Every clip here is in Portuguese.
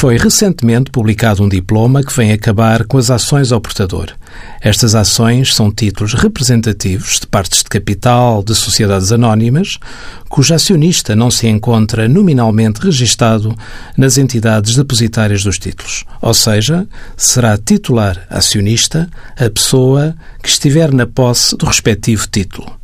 Foi recentemente publicado um diploma que vem acabar com as ações ao portador. Estas ações são títulos representativos de partes de capital de sociedades anónimas, cujo acionista não se encontra nominalmente registado nas entidades depositárias dos títulos. Ou seja, será titular acionista a pessoa que estiver na posse do respectivo título.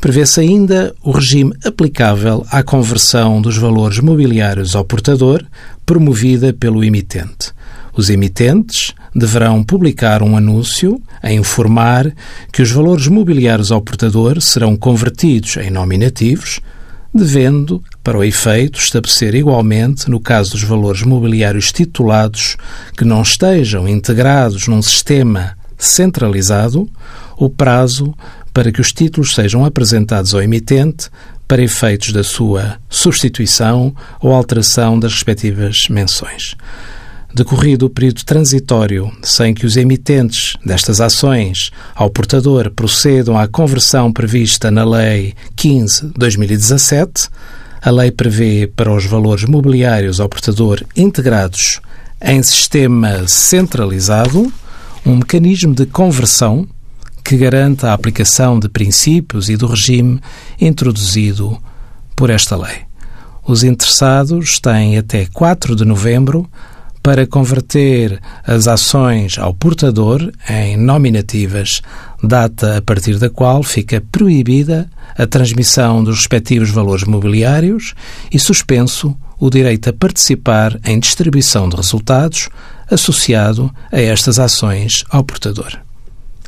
Prevê-se ainda o regime aplicável à conversão dos valores mobiliários ao portador, promovida pelo emitente. Os emitentes deverão publicar um anúncio a informar que os valores mobiliários ao portador serão convertidos em nominativos, devendo, para o efeito, estabelecer igualmente, no caso dos valores mobiliários titulados que não estejam integrados num sistema centralizado, o prazo para que os títulos sejam apresentados ao emitente para efeitos da sua substituição ou alteração das respectivas menções. Decorrido o período transitório sem que os emitentes destas ações ao portador procedam à conversão prevista na Lei 15-2017, a lei prevê para os valores mobiliários ao portador integrados em sistema centralizado um mecanismo de conversão que garanta a aplicação de princípios e do regime introduzido por esta lei. Os interessados têm até 4 de novembro para converter as ações ao portador em nominativas, data a partir da qual fica proibida a transmissão dos respectivos valores mobiliários e suspenso o direito a participar em distribuição de resultados associado a estas ações ao portador.